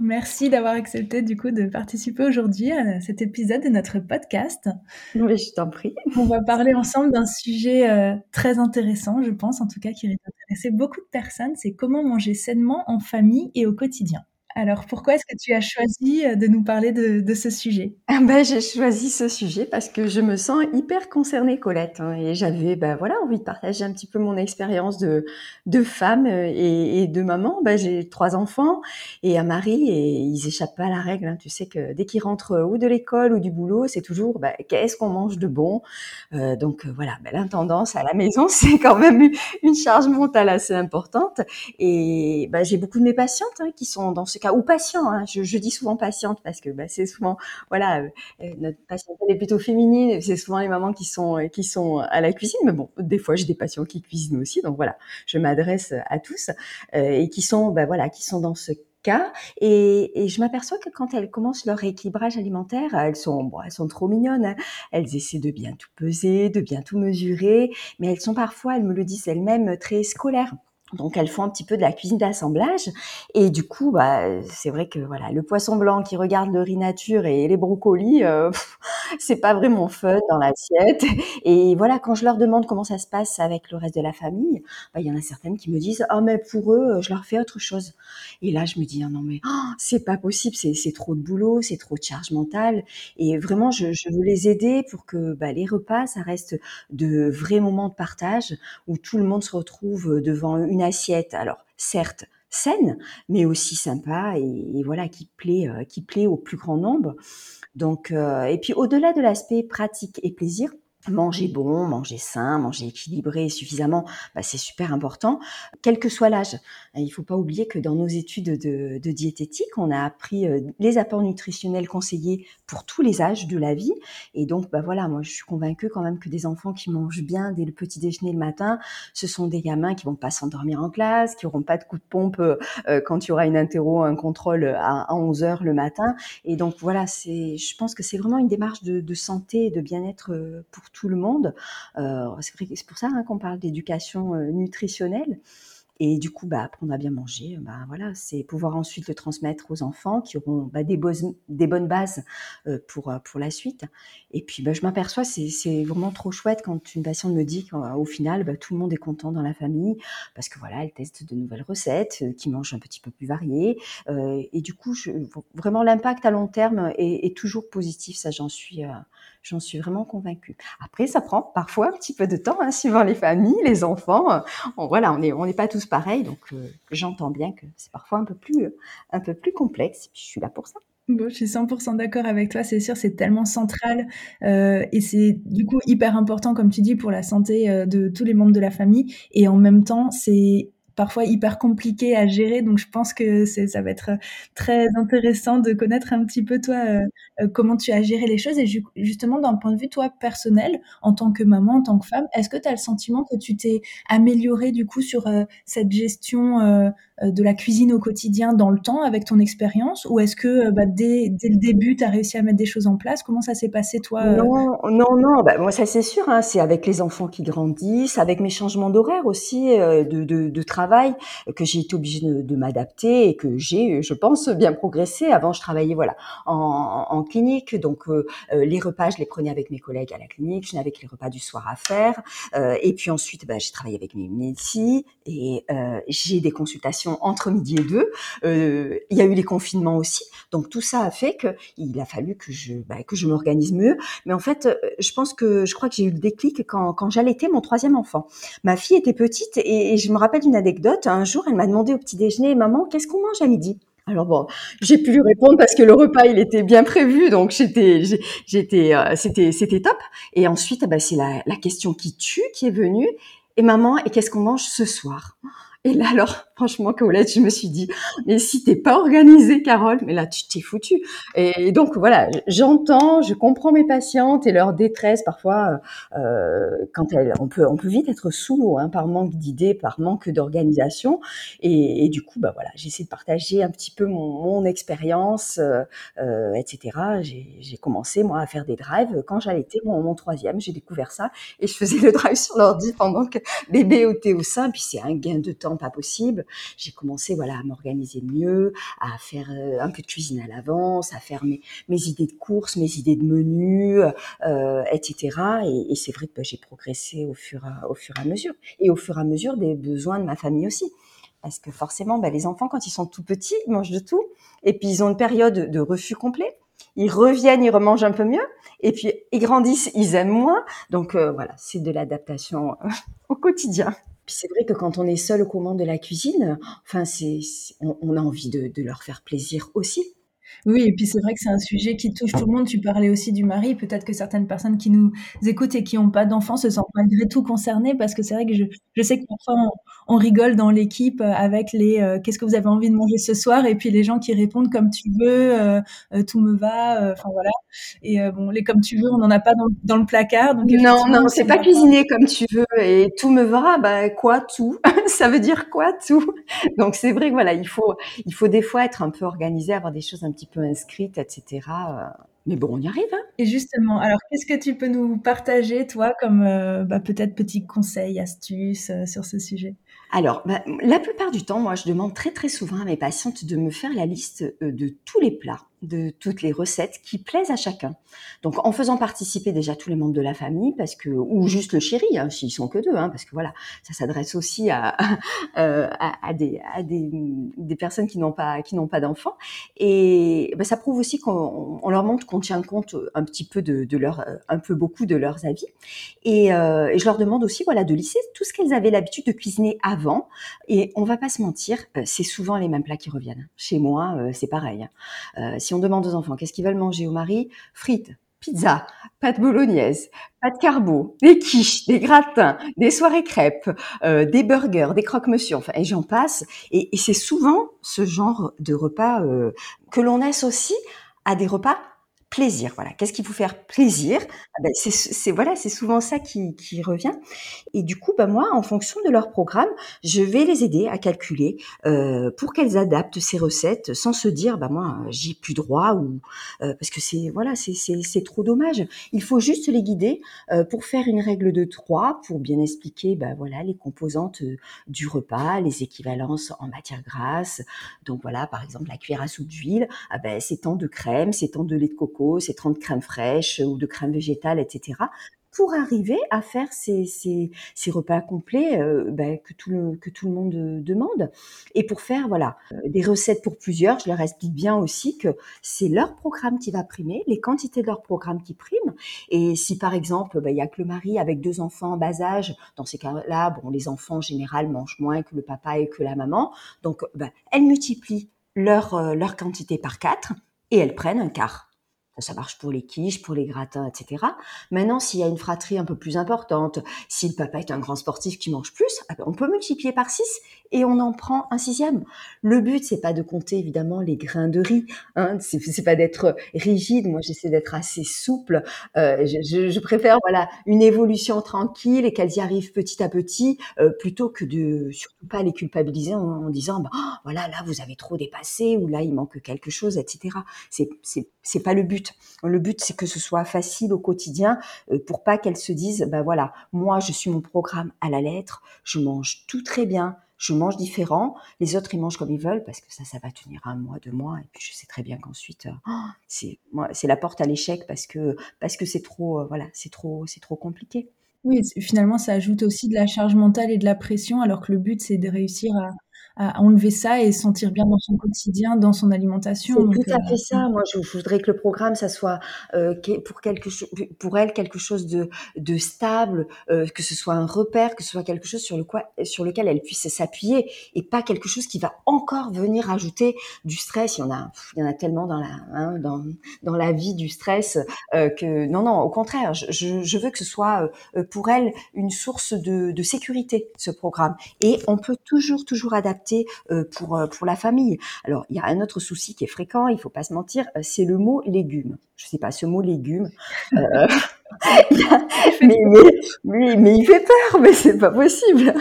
Merci d'avoir accepté du coup de participer aujourd'hui à cet épisode de notre podcast. Oui, je t'en prie. On va parler ensemble d'un sujet euh, très intéressant, je pense, en tout cas qui va intéresser beaucoup de personnes, c'est comment manger sainement en famille et au quotidien. Alors, pourquoi est-ce que tu as choisi euh, de nous parler de, ce sujet? Ah ben, J'ai choisi ce sujet parce que je me sens hyper concernée, Colette. Hein, et j'avais ben, voilà, envie de partager un petit peu mon expérience de, femme euh, et, de maman. Ben, j'ai trois enfants et un mari et ils échappent pas à la règle. Hein. Tu sais que dès qu'ils rentrent ou de l'école ou du boulot, c'est toujours ben, qu'est-ce qu'on mange de bon? Euh, donc voilà, ben, l'intendance à la maison, c'est quand même une charge mentale assez importante. Et ben, j'ai beaucoup de mes patientes hein, qui sont dans ce cas ou patient. Hein. Je, dis souvent patiente parce que bah, c'est souvent, voilà, euh, euh, notre patiente est plutôt féminine. C'est souvent les mamans qui sont euh, qui sont à la cuisine. Mais bon, des fois j'ai des patients qui cuisinent aussi. Donc voilà, je m'adresse à tous et qui sont, bah, voilà, qui sont dans ce cas et, je m'aperçois que quand elles commencent leur rééquilibrage alimentaire, elles sont bon, elles sont trop mignonnes. Hein. Elles essaient de bien tout peser, de bien tout mesurer, mais elles sont parfois, elles me le disent elles-mêmes, très scolaires. Donc elles font un petit peu de la cuisine d'assemblage. Et du coup bah c'est vrai que voilà le poisson blanc qui regarde le riz nature et les brocolis euh, c'est pas vraiment fun dans l'assiette. Et voilà quand je leur demande comment ça se passe avec le reste de la famille bah, il y en a certaines qui me disent oh mais pour eux je leur fais autre chose. Et là je me dis ah, non mais oh, c'est pas possible c'est c'est trop de boulot c'est trop de charge mentale. Et vraiment je, je veux les aider pour que bah, les repas ça reste de vrais moments de partage où tout le monde se retrouve devant une assiette, alors certes saine, mais aussi sympa et, voilà qui plaît, euh, qui plaît au plus grand nombre. Donc, euh, et puis au-delà de l'aspect pratique et plaisir, manger bon, manger sain, manger équilibré suffisamment, bah, c'est super important, quel que soit l'âge. Il ne faut pas oublier que dans nos études de, diététique, on a appris euh, les apports nutritionnels conseillés pour tous les âges de la vie. Et donc, bah voilà, moi, je suis convaincue quand même que des enfants qui mangent bien dès le petit déjeuner le matin, ce sont des gamins qui vont pas s'endormir en classe, qui auront pas de coup de pompe euh, euh, quand il y aura une interro, un contrôle à, 11 heures le matin. Et donc, voilà, c'est, je pense que c'est vraiment une démarche de, de santé et de bien-être pour tout le monde. Euh, c'est pour ça hein, qu'on parle d'éducation euh, nutritionnelle. Et du coup, bah, apprendre à bien manger, bah, voilà, c'est pouvoir ensuite le transmettre aux enfants qui auront bah, des, bonnes bases euh, pour, pour la suite. Et puis, bah, je m'aperçois, c'est, vraiment trop chouette quand une patiente me dit qu'au final, bah, tout le monde est content dans la famille parce que voilà, elle teste de nouvelles recettes, qui mangent un petit peu plus variées. et du coup, vraiment, l'impact à long terme est, est toujours positif, ça, j'en suis, J'en suis vraiment convaincue. Après, ça prend parfois un petit peu de temps, hein, suivant les familles, les enfants. voilà, on n'est on n'est pas tous pareils, donc euh, j'entends bien que c'est parfois un peu plus euh, un peu plus complexe. je suis là pour ça. Bon, je suis 100% d'accord avec toi, c'est sûr, c'est tellement central euh, et c'est du coup hyper important, comme tu dis, pour la santé de tous les membres de la famille. Et en même temps, c'est parfois hyper compliqué à gérer. Donc, je pense que ça va être très intéressant de connaître un petit peu, toi, euh, comment tu as géré les choses. Et justement, d'un point de vue, toi, personnel, en tant que maman, en tant que femme, est-ce que tu as le sentiment que tu t'es améliorée, du coup, sur euh, cette gestion de la cuisine au quotidien dans le temps avec ton expérience? Ou est-ce que bah, dès, le début, tu as réussi à mettre des choses en place? Comment ça s'est passé, toi Non, non, non. Bah, moi, ça, c'est sûr. Hein, c'est avec les enfants qui grandissent, avec mes changements d'horaire aussi, de travail que j'ai été obligée de, m'adapter et que j'ai, je pense, bien progressé. Avant, je travaillais voilà en, en clinique, donc euh, euh, les repas, je les prenais avec mes collègues à la clinique. Je n'avais que les repas du soir à faire. Euh, et puis ensuite, bah, j'ai travaillé avec mes médecins et j'ai des consultations entre midi et deux. il y a eu les confinements aussi, donc tout ça a fait que il a fallu que je bah, que je m'organise mieux. Mais en fait, je pense que je crois que j'ai eu le déclic quand quand j'allaitais mon troisième enfant. Ma fille était petite et, et je me rappelle d'une anecdote un jour, elle m'a demandé au petit déjeuner, maman, qu'est-ce qu'on mange à midi? Alors bon, j'ai pu lui répondre parce que le repas il était bien prévu, donc j'étais, j'étais, euh, c'était, c'était top. Et ensuite, bah, c'est la, question qui tue qui est venue. Et maman, et qu'est-ce qu'on mange ce soir? Et là alors, franchement, Colette, je me suis dit, mais si t'es pas organisée, Carole, mais là, tu t'es foutu. Et donc, voilà, j'entends, je comprends mes patientes et leur détresse parfois, euh, quand elles, on peut, on peut vite être sous l'eau, hein, par manque d'idées, par manque d'organisation. Et, et, du coup, bah voilà, j'essaie de partager un petit peu mon, mon expérience, euh, euh etc. J'ai commencé, moi, à faire des drives quand j'allaitais mon, mon troisième. J'ai découvert ça et je faisais le drive sur l'ordi pendant que bébé était au sein. Puis c'est un gain de temps pas possible. J'ai commencé, voilà, à m'organiser mieux, à faire euh, un peu de cuisine à l'avance, à faire mes, idées de courses, mes idées de menus, euh, etc. Et, c'est vrai que bah, j'ai progressé au fur, à, au fur et à mesure. Et au fur et à mesure des besoins de ma famille aussi. Parce que forcément, bah, les enfants, quand ils sont tout petits, ils mangent de tout. Et puis, ils ont une période de refus complet. Ils reviennent, ils remangent un peu mieux. Et puis, ils grandissent, ils aiment moins. Donc, euh, voilà, c'est de l'adaptation au quotidien. Puis c'est vrai que quand on est seul aux commandes de la cuisine, enfin, c'est, on, a envie de leur faire plaisir aussi. Oui, et puis c'est vrai que c'est un sujet qui touche tout le monde. Tu parlais aussi du mari. Peut-être que certaines personnes qui nous écoutent et qui n'ont pas d'enfants se sentent malgré tout concernées parce que c'est vrai que je, je sais que parfois on, on rigole dans l'équipe avec les euh, qu'est-ce que vous avez envie de manger ce soir? Et puis les gens qui répondent comme tu veux, euh, euh tout me va, euh, enfin voilà. Et euh, bon, les comme tu veux, on n'en a pas dans, dans, le placard. Donc non, non, c'est pas cuisiner comme tu veux et tout me va. Bah quoi tout? Ça veut dire quoi tout? Donc c'est vrai que voilà, il faut il faut des fois être un peu organisé, avoir des choses un petit peu inscrite, etc. Euh, mais bon, on y arrive. Hein et justement, alors qu'est-ce que tu peux nous partager, toi, comme euh, bah, peut-être petits conseils, astuces euh, sur ce sujet? Alors, bah, la plupart du temps, moi, je demande très très souvent à mes patientes de me faire la liste de tous les plats de toutes les recettes qui plaisent à chacun. Donc en faisant participer déjà tous les membres de la famille, parce que ou juste le chéri, hein, s'ils sont que deux, hein, parce que voilà, ça s'adresse aussi à, euh, à, des, à des, des, personnes qui n'ont pas qui n'ont pas d'enfants. Et ben, ça prouve aussi qu'on on leur montre qu'on tient compte un petit peu de, de leur, un peu beaucoup de leurs avis. Et, euh, et je leur demande aussi voilà de lisser tout ce qu'elles avaient l'habitude de cuisiner avant. Et on va pas se mentir, euh, c'est souvent les mêmes plats qui reviennent. Chez moi, euh, c'est pareil. Hein. Euh, si on demande aux enfants qu'est-ce qu'ils veulent manger au mari, frites, pizza, pâte bolognaise, pâte carbo, des quiches, des gratins, des soirées crêpes, des burgers, des croque-monsieur, enfin, et j'en passe. Et, c'est souvent ce genre de repas que l'on associe à des repas plaisir. Voilà, qu'est-ce qui vous faire plaisir? Ah ben, C'est voilà, c'est souvent ça qui, revient. Et du coup, ben moi, en fonction de leur programme, je vais les aider à calculer euh, pour qu'elles adaptent ces recettes sans se dire, bah moi, j'y ai plus droit ou euh, parce que c'est voilà, c'est trop dommage. Il faut juste les guider euh, pour faire une règle de trois pour bien expliquer, ben voilà, les composantes euh, du repas, les équivalences en matière grasse. Donc voilà, par exemple, la cuillère à soupe d'huile, ah ben c'est tant de crème, c'est tant de lait de coco c'est 30 crèmes fraîches ou de crème végétale, etc pour arriver à faire ces, ces, ces repas complets euh, ben, que, tout le, que tout le monde euh, demande. Et pour faire voilà euh, des recettes pour plusieurs, je leur explique bien aussi que c'est leur programme qui va primer, les quantités de leur programme qui priment. Et si par exemple, ben, il y a que le mari avec deux enfants en bas âge, dans ces cas-là, bon, les enfants en général mangent moins que le papa et que la maman. Donc, ben, elles multiplient leur, leur quantité par quatre et elles prennent un quart ça marche pour les quiches, pour les gratins, etc. Maintenant, s'il y a une fratrie un peu plus importante, si le papa est un grand sportif qui mange plus, ah ben, on peut multiplier par 6 et on en prend un sixième. Le but, c'est pas de compter évidemment les grains de riz, hein, c'est pas d'être rigide. Moi, j'essaie d'être assez souple. Euh, je, je, préfère voilà une évolution tranquille et qu'elles y arrivent petit à petit, euh, plutôt que de surtout pas les culpabiliser en, en disant bah, oh, voilà là vous avez trop dépassé ou là il manque quelque chose, etc. C'est c'est pas le but. Le but, c'est que ce soit facile au quotidien euh, pour pas qu'elles se disent, bah voilà, moi, je suis mon programme à la lettre, je mange tout très bien, je mange différent, les autres ils mangent comme ils veulent parce que ça, ça va tenir un mois, deux mois, et puis je sais très bien qu'ensuite, euh, oh, c'est la porte à l'échec parce que parce que c'est trop, euh, voilà, c'est trop, c'est trop compliqué. Oui, finalement, ça ajoute aussi de la charge mentale et de la pression, alors que le but c'est de réussir à à enlever ça et sentir bien dans son quotidien, dans son alimentation. C'est tout à fait ça. Moi, je, voudrais que le programme, ça soit euh, pour quelque pour elle quelque chose de, de stable, euh, que ce soit un repère, que ce soit quelque chose sur le quoi, sur lequel elle puisse s'appuyer, et pas quelque chose qui va encore venir ajouter du stress. Il y en a, il y en a tellement dans la, hein, dans, dans la vie du stress euh, que non, non, au contraire, je, je, veux que ce soit euh, pour elle une source de, de sécurité ce programme. Et on peut toujours, toujours adapter adapté pour pour la famille. Alors il y a un autre souci qui est fréquent, il faut pas se mentir, c'est le mot légumes. Je sais pas ce mot légumes. mais, mais, mais, il fait peur, mais c'est pas possible.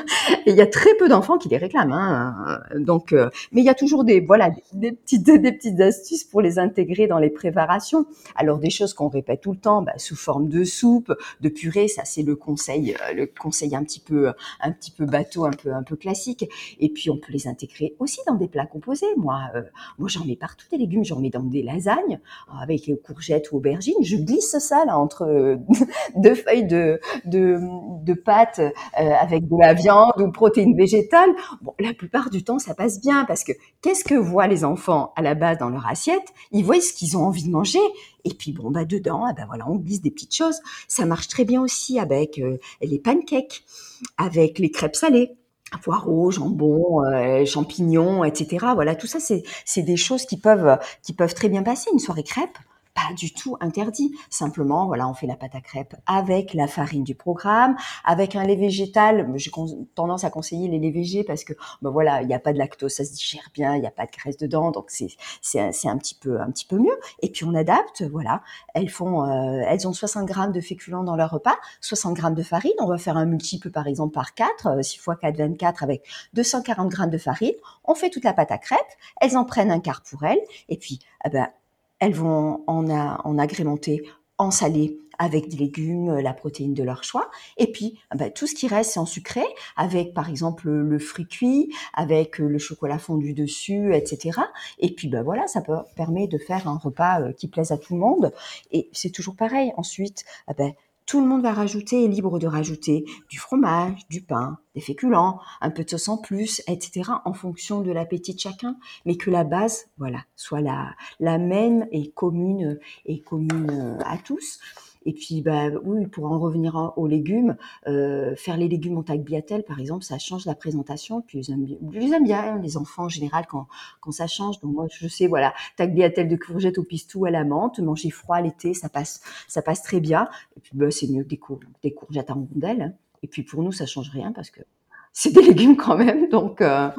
Et il y a très peu d'enfants qui les réclament. Hein. Donc, euh, mais il y a toujours des voilà des petites des petites astuces pour les intégrer dans les préparations. Alors des choses qu'on répète tout le temps, bah, sous forme de soupe, de purée, ça c'est le conseil euh, le conseil un petit peu un petit peu bateau, un peu un peu classique. Et puis on peut les intégrer aussi dans des plats composés. Moi, euh, moi j'en mets partout des légumes, j'en mets dans des lasagnes avec courgettes ou aubergines. Je glisse ça là entre deux feuilles de, de, pâte euh, avec de la viande ou protéines végétales. Bon, la plupart du temps, ça passe bien parce que qu'est-ce que voient les enfants à la base dans leur assiette? Ils voient ce qu'ils ont envie de manger. Et puis bon, bah dedans, ah ben voilà, on glisse des petites choses. Ça marche très bien aussi avec euh, les pancakes, avec les crêpes salées poireaux, jambon, euh, champignons, etc. Voilà, tout ça, c'est c'est des choses qui peuvent qui peuvent très bien passer. Une soirée crêpe, pas du tout interdit. Simplement, voilà, on fait la pâte à crêpes avec la farine du programme, avec un lait végétal. J'ai tendance à conseiller les laits végés parce que, ben voilà, il n'y a pas de lactose, ça se digère bien, il n'y a pas de graisse dedans, donc c'est c'est un, un petit peu un petit peu mieux. Et puis on adapte, voilà. Elles font, euh, elles ont 60 grammes de féculents dans leur repas, 60 grammes de farine. On va faire un multiple par exemple par 4, 6 fois 4, 24 avec 240 grammes de farine. On fait toute la pâte à crêpes. Elles en prennent un quart pour elles. Et puis, eh ben, elles vont en, en agrémenter en salé avec des légumes, la protéine de leur choix. Et puis, ah ben, tout ce qui reste, c'est en sucré, avec par exemple le fruit cuit, avec le chocolat fondu dessus, etc. Et puis, ben voilà, ça permet de faire un repas euh, qui plaise à tout le monde. Et c'est toujours pareil. Ensuite, ah ben, tout le monde va rajouter, est libre de rajouter du fromage, du pain, des féculents, un peu de sauce en plus, etc. en fonction de l'appétit de chacun, mais que la base, voilà, soit la, la même et commune et commune à tous. Et puis, bah, oui, pour en revenir aux légumes, euh, faire les légumes en tagliatelle, par exemple, ça change la présentation. Puis, ils aiment bien, hein, les enfants en général quand, quand ça change. Donc, moi, je sais, voilà, tagliatelle de courgettes au pistou à la menthe, manger froid l'été, ça passe, ça passe très bien. Et puis, bah, c'est mieux que des, des courgettes en rondelles. Hein. Et puis, pour nous, ça change rien parce que c'est des légumes quand même. Donc, euh,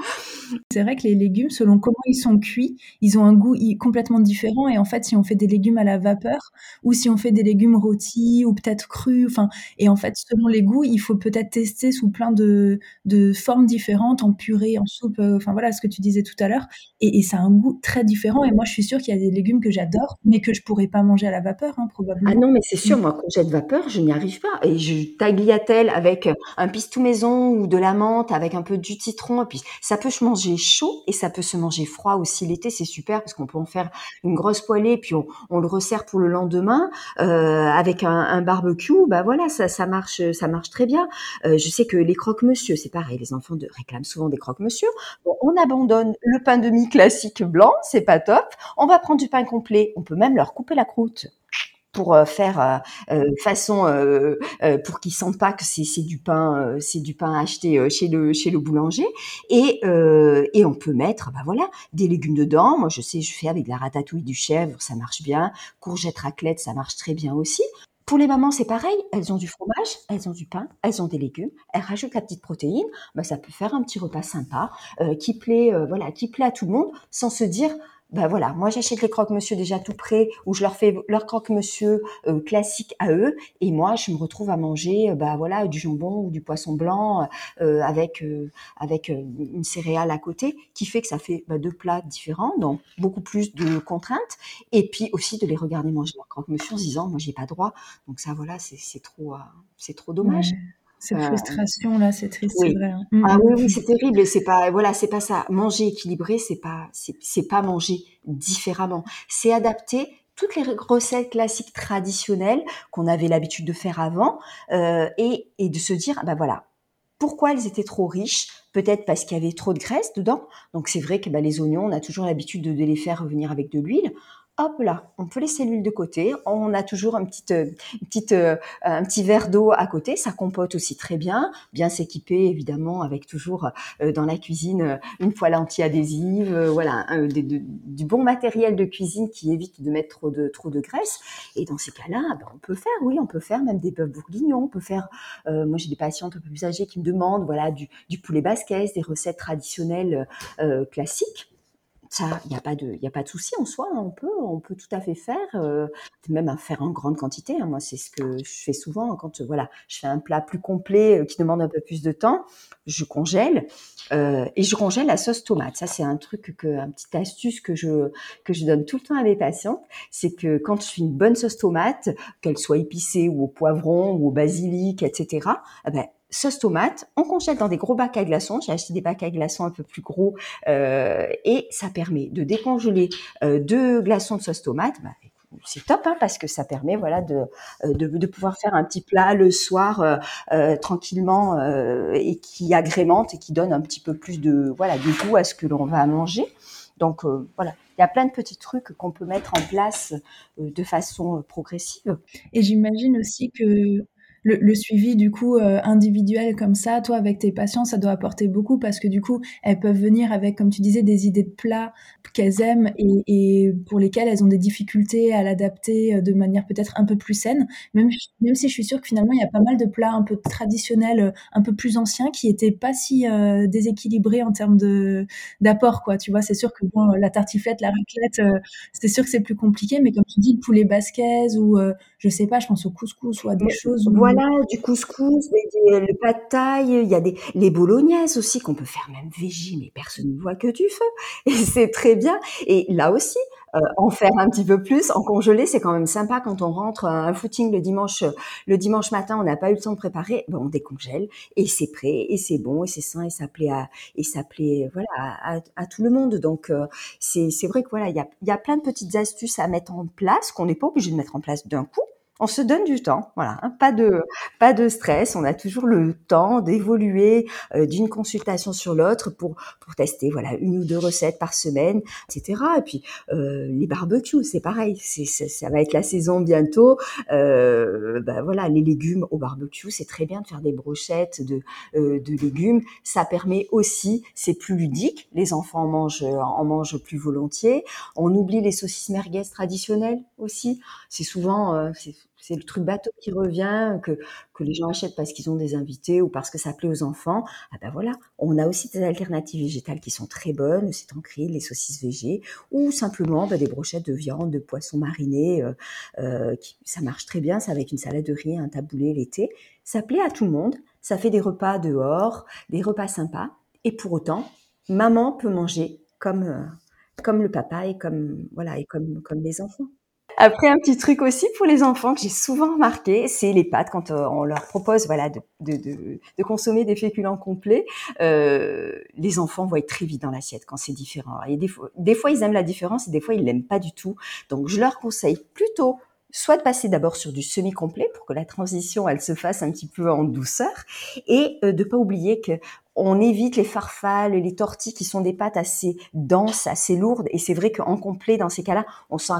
c'est vrai que les légumes, selon comment ils sont cuits, ils ont un goût complètement différent. Et en fait, si on fait des légumes à la vapeur ou si on fait des légumes rôtis ou peut-être crus, enfin, et en fait, selon les goûts, il faut peut-être tester sous plein de, de formes différentes, en purée, en soupe, euh, enfin voilà ce que tu disais tout à l'heure. Et, et, ça a un goût très différent. Et moi, je suis sûre qu'il y a des légumes que j'adore, mais que je pourrais pas manger à la vapeur, hein, probablement. Ah non, mais c'est sûr, mm. moi, quand de vapeur, je n'y arrive pas. Et je tagliatelle avec un pistou maison ou de la avec un peu du citron, et puis ça peut se manger chaud et ça peut se manger froid aussi l'été, c'est super parce qu'on peut en faire une grosse poêlée puis on, on le resserre pour le lendemain euh, avec un, un, barbecue. Bah voilà, ça, ça marche, ça marche très bien. Euh, je sais que les croque-monsieur, c'est pareil, les enfants de, réclament souvent des croque-monsieur. Bon, on abandonne le pain de mie classique blanc, c'est pas top. On va prendre du pain complet. On peut même leur couper la croûte pour euh, faire euh, euh, façon pour qu'ils sentent pas que c'est du pain c'est du pain acheté chez le chez le boulanger et et on peut mettre bah voilà des légumes dedans moi je sais je fais avec la ratatouille du chèvre ça marche bien courgette raclette ça marche très bien aussi pour les mamans, c'est pareil. Elles ont du fromage, elles ont du pain, elles ont des légumes. Elles rajoutent la petite protéine. Bah, ça peut faire un petit repas sympa qui plaît, voilà, qui plaît à tout le monde, sans se dire ben voilà, moi j'achète les croque-monsieur déjà tout prêts ou je leur fais leur croque-monsieur euh, classique à eux. Et moi je me retrouve à manger bah voilà du jambon ou du poisson blanc euh, avec avec une céréale à côté qui fait que ça fait bah, deux plats différents donc beaucoup plus de contraintes. Et puis aussi de les regarder manger leur croque-monsieur en disant moi j'ai pas droit. Donc ça voilà c'est trop c'est trop dommage. Cette frustration là, c'est triste, c'est vrai. Hein. Mmh, ah mmh. oui, oui, c'est terrible. C'est pas, voilà, c'est pas ça. Manger équilibré, c'est pas, c'est pas manger différemment. C'est adapter toutes les recettes classiques traditionnelles qu'on avait l'habitude de faire avant euh, et, et de se dire, bah voilà, pourquoi elles étaient trop riches? Peut-être parce qu'il y avait trop de graisse dedans. Donc c'est vrai que bah, les oignons, on a toujours l'habitude de, de les faire revenir avec de l'huile hop là, on peut laisser l'huile de côté. On a toujours un petit, euh, euh, un petit verre d'eau à côté. Ça compote aussi très bien. Bien s'équiper évidemment avec toujours euh, dans la cuisine une poêle anti-adhésive. voilà, du bon matériel de cuisine qui évite de mettre trop de, trop de graisse. Et dans ces cas-là, ben, on peut faire, oui, on peut faire même des bœufs bourguignons. On peut faire. moi, j'ai des patientes un peu plus âgées qui me demandent, voilà, du, du poulet basquez, des recettes traditionnelles classiques ça, il n'y a pas de, il a pas de souci en soi. Hein. on peut, on peut tout à fait faire, euh, même faire en grande quantité. Hein. Moi, c'est ce que je fais souvent quand, voilà, je fais un plat plus complet euh, qui demande un peu plus de temps. Je congèle euh, et je congèle la sauce tomate. Ça, c'est un truc que, un petit astuce que je que je donne tout le temps à mes patients, c'est que quand je fais une bonne sauce tomate, qu'elle soit épicée ou au poivron ou au basilic, etc. Eh ben, sauce tomate, on congèle dans des gros bacs à glaçons. J'ai acheté des bacs à glaçons un peu plus gros euh, et ça permet de décongeler euh, deux glaçons de sauce tomate. Bah, c'est top hein, parce que ça permet voilà de, euh, de, de, pouvoir faire un petit plat le soir euh, euh tranquillement euh, et qui agrémente et qui donne un petit peu plus de voilà du goût à ce que l'on va manger. Donc voilà, il y a plein de petits trucs qu'on peut mettre en place de façon progressive. Et j'imagine aussi que le, suivi du coup euh, individuel comme ça, toi avec tes patients, ça doit apporter beaucoup parce que du coup, elles peuvent venir avec, comme tu disais, des idées de plats qu'elles aiment et, pour lesquelles elles ont des difficultés à l'adapter euh, de manière peut-être un peu plus saine. Même, même si je suis sûre que finalement, il y a pas mal de plats un peu traditionnels, euh, un peu plus anciens, qui étaient pas si déséquilibrés en termes de d'apport, quoi. Tu vois, c'est sûr que bon, la tartiflette, la raclette, c'est sûr que c'est plus compliqué, mais comme tu dis, le poulet basquez ou je sais pas, je pense au couscous ou à des choses. Voilà, du couscous, le pad thaï, il y a des les bolognaises aussi qu'on peut faire même végé, mais personne ne voit que du feu. Et c'est très bien. Et là aussi, euh, en faire un petit peu plus, en congelé, c'est quand même sympa quand on rentre un footing le dimanche, le dimanche matin, on n'a pas eu le temps de préparer, ben on décongèle et c'est prêt et c'est bon et c'est sain et ça plaît à et ça plaît voilà à, à, tout le monde. Donc euh, c'est vrai que voilà il y a y a plein de petites astuces à mettre en place qu'on n'est pas obligé de mettre en place d'un coup on se donne du temps, voilà, hein, pas de pas de stress, on a toujours le temps d'évoluer euh, d'une consultation sur l'autre pour pour tester voilà une ou deux recettes par semaine, etc. Et puis euh, les barbecues, c'est pareil, c'est ça va être la saison bientôt. Euh, ben voilà, les légumes au barbecue, c'est très bien de faire des brochettes de euh, de légumes. Ça permet aussi, c'est plus ludique, les enfants en mangent en mangent plus volontiers. On oublie les saucisses merguez traditionnelles aussi. C'est souvent euh, c'est le truc bateau qui revient, que, les gens achètent parce qu'ils ont des invités ou parce que ça plaît aux enfants. Ah ben voilà, on a aussi des alternatives végétales qui sont très bonnes, c'est ancré, les saucisses végé, ou simplement ben, des brochettes de viande, de poisson mariné, euh, euh, qui, ça marche très bien, ça avec une salade de riz, un taboulé l'été. Ça plaît à tout le monde, ça fait des repas dehors, des repas sympas, et pour autant, maman peut manger comme, euh, comme le papa et comme, voilà, et comme les enfants. Après, un petit truc aussi pour les enfants que j'ai souvent remarqué, c'est les pâtes. Quand euh, on leur propose voilà, de, de, de, consommer des féculents complets, euh, les enfants être très vite dans l'assiette quand c'est différent. Et des fois, des fois, ils aiment la différence et des fois, ils l'aiment pas du tout. Donc, je leur conseille plutôt soit de passer d'abord sur du semi-complet pour que la transition elle se fasse un petit peu en douceur et euh, de pas oublier que on évite les farfales, les tortilles qui sont des pâtes assez denses, assez lourdes. Et c'est vrai qu'en complet, dans ces cas-là, on sent,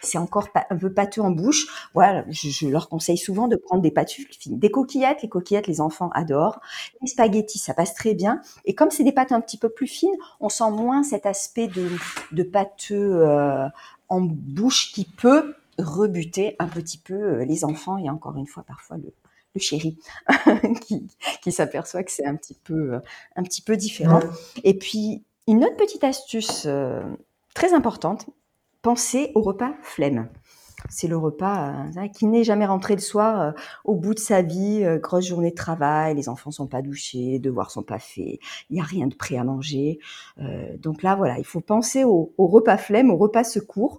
c'est encore un peu pâteux en bouche. Voilà, je, leur conseille souvent de prendre des pâtes fines, des coquillettes. Les coquillettes, les enfants adorent. Les spaghettis, ça passe très bien. Et comme c'est des pâtes un petit peu plus fines, on sent moins cet aspect de, de pâteux euh, en bouche qui peut rebuter un petit peu euh, les enfants et encore une fois parfois le, le chéri qui, qui s'aperçoit que c'est un petit peu euh, un petit peu différent. Et puis une autre petite astuce euh, très importante, pensez au repas flemme. C'est le repas euh, qui n'est jamais rentré le soir au bout de sa vie, grosse journée de travail, les enfants sont pas douchés, les devoirs sont pas faits, il n'y a rien de prêt à manger. donc là, voilà, il faut penser au, repas flemme, au repas secours.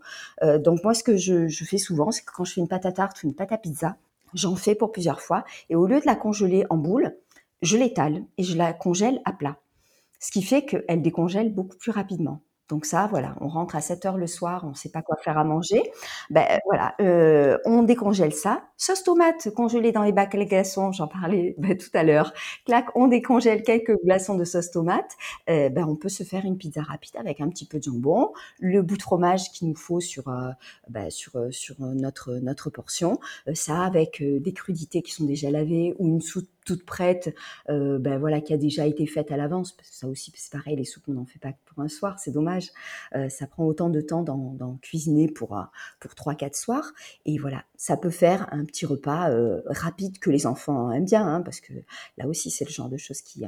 donc moi, ce que je, je fais souvent, c'est que quand je fais une pâte à tarte ou une pâte à pizza, J'en fais pour plusieurs fois et au lieu de la congeler en boule, je l'étale et je la congèle à plat. Ce qui fait qu'elle décongèle beaucoup plus rapidement. Donc ça, voilà, on rentre à 7 heures le soir, on ne sait pas quoi faire à manger. Ben voilà, euh, on décongèle ça. Sauce tomate congelée dans les bacs à glaçons, j'en parlais ben, tout à l'heure. Clac, on décongèle quelques glaçons de sauce tomate. Euh, ben on peut se faire une pizza rapide avec un petit peu de jambon, le bout de fromage qu'il nous faut sur euh, ben, sur sur notre notre portion. ça avec des crudités qui sont déjà lavées ou une soupe toute prête, euh, ben voilà, qui a déjà été faite à l'avance, parce que ça aussi, c'est pareil, les soupes, on n'en fait pas pour un soir, c'est dommage. Euh, ça prend autant de temps d'en cuisiner pour, euh, pour 3-4 soirs. Et voilà, ça peut faire un petit repas rapide que les enfants aiment bien, hein, parce que là aussi, c'est le genre de choses qui...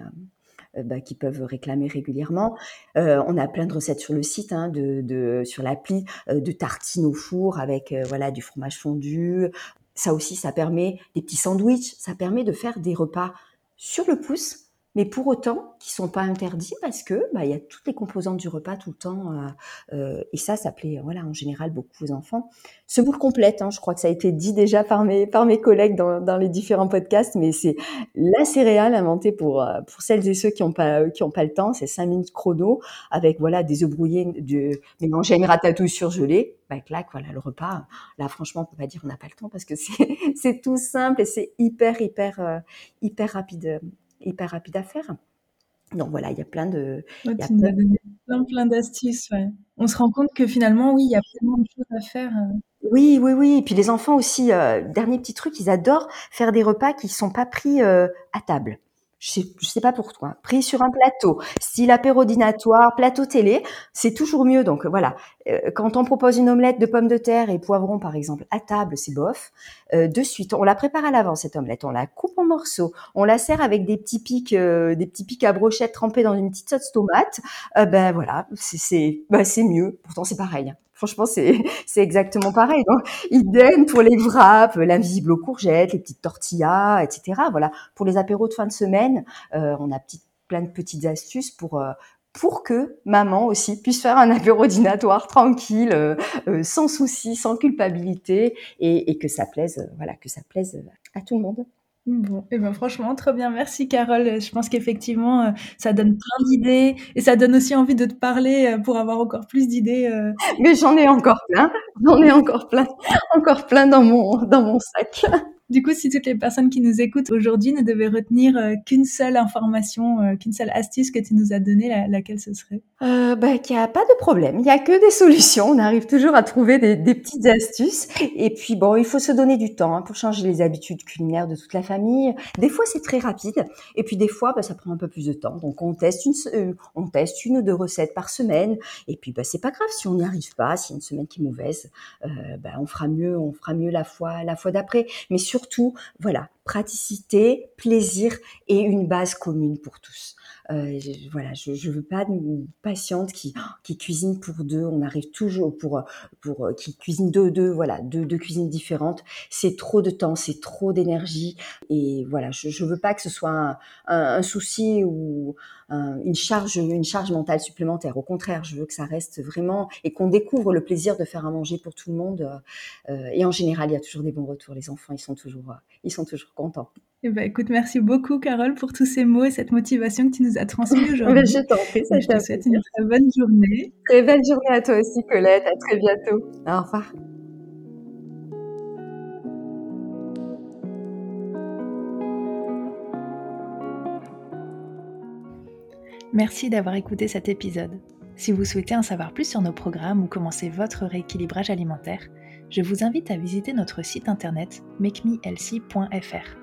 Bah, qui peuvent réclamer régulièrement. on a plein de recettes sur le site, hein, de, sur l'appli, de tartines au four avec voilà du fromage fondu, ça aussi, ça permet des petits sandwichs, ça permet de faire des repas sur le pouce mais pour autant qui sont pas interdits parce que bah, il y a toutes les composantes du repas tout le temps euh, euh, et ça ça plaît voilà en général beaucoup aux enfants. Semoule complète hein, je crois que ça a été dit déjà par mes par mes collègues dans, dans les différents podcasts mais c'est la céréale inventée pour euh, pour celles et ceux qui ont pas qui ont pas le temps c'est 5 minutes chrono avec voilà des œufs brouillés de mélanger à une ratatouille surgelée bah clac voilà le repas. Là franchement on peut pas dire on n'a pas le temps parce que c'est c'est tout simple et c'est hyper hyper euh, hyper rapide hyper rapide à faire. Donc voilà, il y a plein de. Ouais, plein, plein, plein d'astuces. Ouais. On se rend compte que finalement, oui, il y a plein de choses à faire. Euh. Oui, oui, oui. Et puis les enfants aussi, euh, dernier petit truc, ils adorent faire des repas qui ne sont pas pris euh, à table je sais, sais pas pour toi, pris sur un plateau, style apérodinatoire, plateau télé, c'est toujours mieux. Donc voilà, euh, quand on propose une omelette de pommes de terre et poivrons par exemple à table, c'est bof. Euh, de suite, on la prépare à l'avance cette omelette, on la coupe en morceaux, on la sert avec des petits pics, euh, des petits pics à brochette trempés dans une petite sauce tomate. ben voilà, c'est c'est mieux. Pourtant c'est pareil. Hein. Franchement, c'est, c'est exactement pareil. Donc, idem pour les wraps, l'invisible aux courgettes, les petites tortillas, etc. Voilà. Pour les apéros de fin de semaine, euh, on a plein de petites astuces pour, euh, pour que maman aussi puisse faire un apéro dînatoire tranquille, euh, sans souci, sans culpabilité, et, et, que ça plaise, voilà, que ça plaise à tout le monde. Bon, et eh ben franchement, très bien. Merci Carole. Je pense qu'effectivement, euh, ça donne plein d'idées et ça donne aussi envie de te parler euh, pour avoir encore plus d'idées. Euh. Mais j'en ai encore plein. J'en ai encore plein, encore plein dans mon dans mon sac. Du coup, si toutes les personnes qui nous écoutent aujourd'hui ne devaient retenir euh, qu'une seule information, euh, qu'une seule astuce que tu nous as donnée, laquelle ce serait? Euh, bah, Qu'il n'y a pas de problème, il n'y a que des solutions. On arrive toujours à trouver des, petites astuces. Et puis, bon, il faut se donner du temps hein, pour changer les habitudes culinaires de toute la famille. Des fois, c'est très rapide. Et puis, des fois, bah, ça prend un peu plus de temps. Donc, on teste une, euh, on teste une ou deux recettes par semaine. Et puis, bah, c'est pas grave si on n'y arrive pas, si une semaine qui est mauvaise, bah, on fera mieux, on fera mieux la fois, la fois d'après. Mais surtout, voilà, praticité, plaisir et une base commune pour tous. Euh, voilà, je, je veux pas une patiente qui qui cuisine pour deux. On arrive toujours pour pour qui cuisine deux deux voilà deux deux cuisines différentes. C'est trop de temps, c'est trop d'énergie et voilà, je je veux pas que ce soit un, un, souci ou une charge une charge mentale supplémentaire. Au contraire, je veux que ça reste vraiment et qu'on découvre le plaisir de faire à manger pour tout le monde. Euh, et en général, il y a toujours des bons retours. Les enfants, ils sont toujours ils sont toujours contents. Eh ben, écoute, merci beaucoup, Carole, pour tous ces mots et cette motivation que tu nous as transmise aujourd'hui. je t'en prie, ça Je te souhaite une très bonne journée. Très belle journée à toi aussi, Colette. À très bientôt. Au revoir. Merci d'avoir écouté cet épisode. Si vous souhaitez en savoir plus sur nos programmes ou commencer votre rééquilibrage alimentaire, je vous invite à visiter notre site internet makemehealthy.fr.